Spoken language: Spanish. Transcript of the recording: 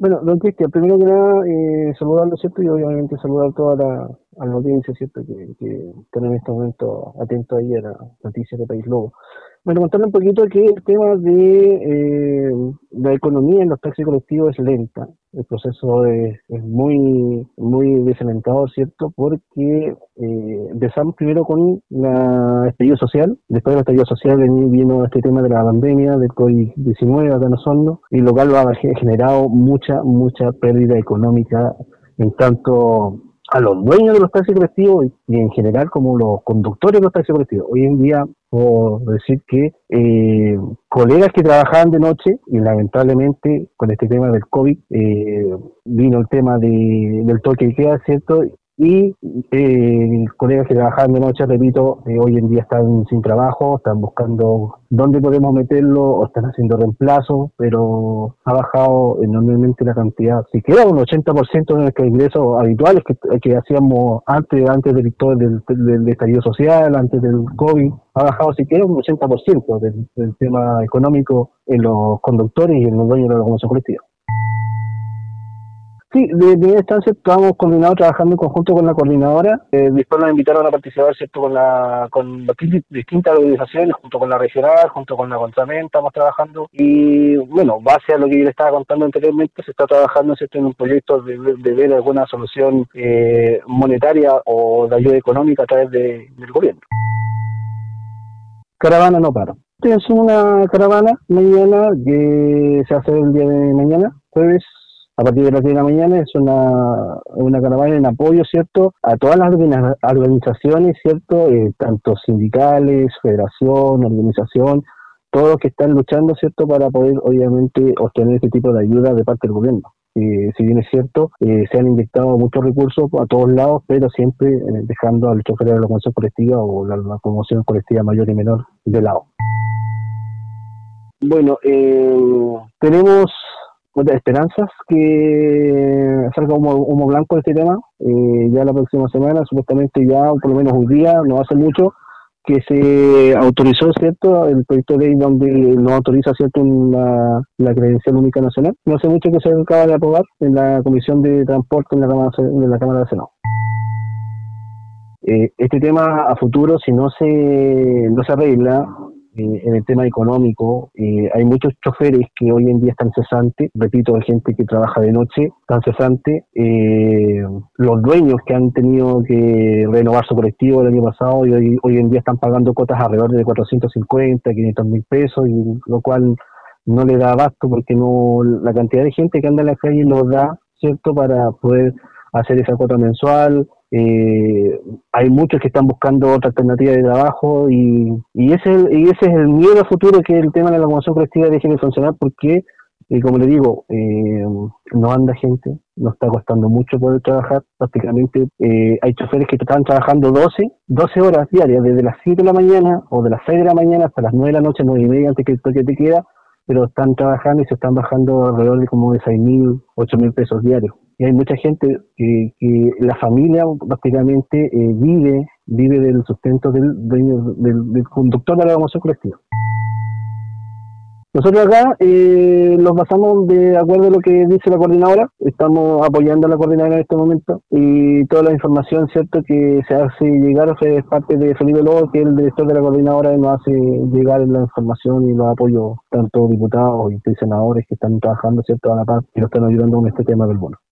Bueno, don Cristian, primero que nada, eh, saludarlo, ¿cierto? Y obviamente saludar a toda la, a la audiencia, ¿cierto? Que, que están en este momento atentos ahí a la noticia de País Lobo. Bueno, contarle un poquito que el tema de eh, la economía en los taxis colectivos es lenta. El proceso es, muy muy desalentador, ¿cierto? Porque eh, empezamos primero con la estallido social, después del estallido social vino este tema de la pandemia, del COVID-19 acá en Osorno, y lo cual ha generado mucha, mucha pérdida económica en tanto a los dueños de los taxis colectivos y en general como los conductores de los taxis colectivos. Hoy en día puedo decir que eh, colegas que trabajaban de noche y lamentablemente con este tema del COVID eh, vino el tema de, del toque de queda, ¿cierto? Y eh, colegas que trabajaban de noche, repito, eh, hoy en día están sin trabajo, están buscando dónde podemos meterlo o están haciendo reemplazo, pero ha bajado enormemente la cantidad, si queda un 80% de nuestros ingresos habituales que, que hacíamos antes antes del, del, del, estallido social, antes del COVID, ha bajado siquiera un 80% del, del tema económico en los conductores y en los dueños de la locomoción colectiva. Sí, de primera instancia estábamos coordinados trabajando en conjunto con la coordinadora. Eh, después nos invitaron a participar cierto con la con distintas organizaciones, junto con la regional, junto con la Contramen, estamos trabajando. Y bueno, base a lo que yo le estaba contando anteriormente, se está trabajando cierto en un proyecto de, ver alguna solución eh, monetaria o de ayuda económica a través de, del gobierno. Caravana no para. Es una caravana mañana que se hace el día de mañana, jueves a partir de las 10 de la mañana es una, una caravana en apoyo, ¿cierto?, a todas las organizaciones, ¿cierto?, eh, tanto sindicales, federación, organización, todos los que están luchando, ¿cierto?, para poder, obviamente, obtener este tipo de ayuda de parte del gobierno. Eh, si bien es cierto, eh, se han inyectado muchos recursos a todos lados, pero siempre dejando al chofer de la locomoción colectiva o la, promoción colectiva mayor y menor de lado. Bueno, tenemos esperanzas que salga humo, humo blanco este tema. Eh, ya la próxima semana, supuestamente ya, por lo menos un día, no hace mucho, que se autorizó, ¿cierto?, el proyecto de ley donde no autoriza, ¿cierto?, la credencial única nacional. No hace mucho que se acaba de aprobar en la Comisión de Transporte en la Cámara, en la Cámara de Senado. Eh, este tema a futuro, si no se, no se arregla, eh, en el tema económico, eh, hay muchos choferes que hoy en día están cesantes, repito, hay gente que trabaja de noche, están cesantes, eh, los dueños que han tenido que renovar su colectivo el año pasado y hoy, hoy en día están pagando cotas alrededor de 450, 500 mil pesos, y lo cual no le da abasto porque no la cantidad de gente que anda en la calle no da, ¿cierto?, para poder hacer esa cuota mensual, eh, hay muchos que están buscando otra alternativa de trabajo y, y, ese, y ese es el miedo futuro que el tema de la locomoción colectiva deje de funcionar porque, eh, como le digo, eh, no anda gente, nos está costando mucho poder trabajar, prácticamente eh, hay choferes que están trabajando 12, 12 horas diarias, desde las 7 de la mañana o de las 6 de la mañana hasta las 9 de la noche, 9 y media antes que el toque te queda, pero están trabajando y se están bajando alrededor de como de 6 mil, 8 mil pesos diarios y hay mucha gente que, la familia prácticamente eh, vive vive del sustento del, del, conductor de la locomoción colectiva. Nosotros acá eh, los basamos de acuerdo a lo que dice la coordinadora, estamos apoyando a la coordinadora en este momento y toda la información cierto que se hace llegar es parte de Felipe Lobo, que es el director de la coordinadora, y nos hace llegar la información y los apoyos tanto diputados y senadores que están trabajando cierto a la par y nos están ayudando con este tema del bono.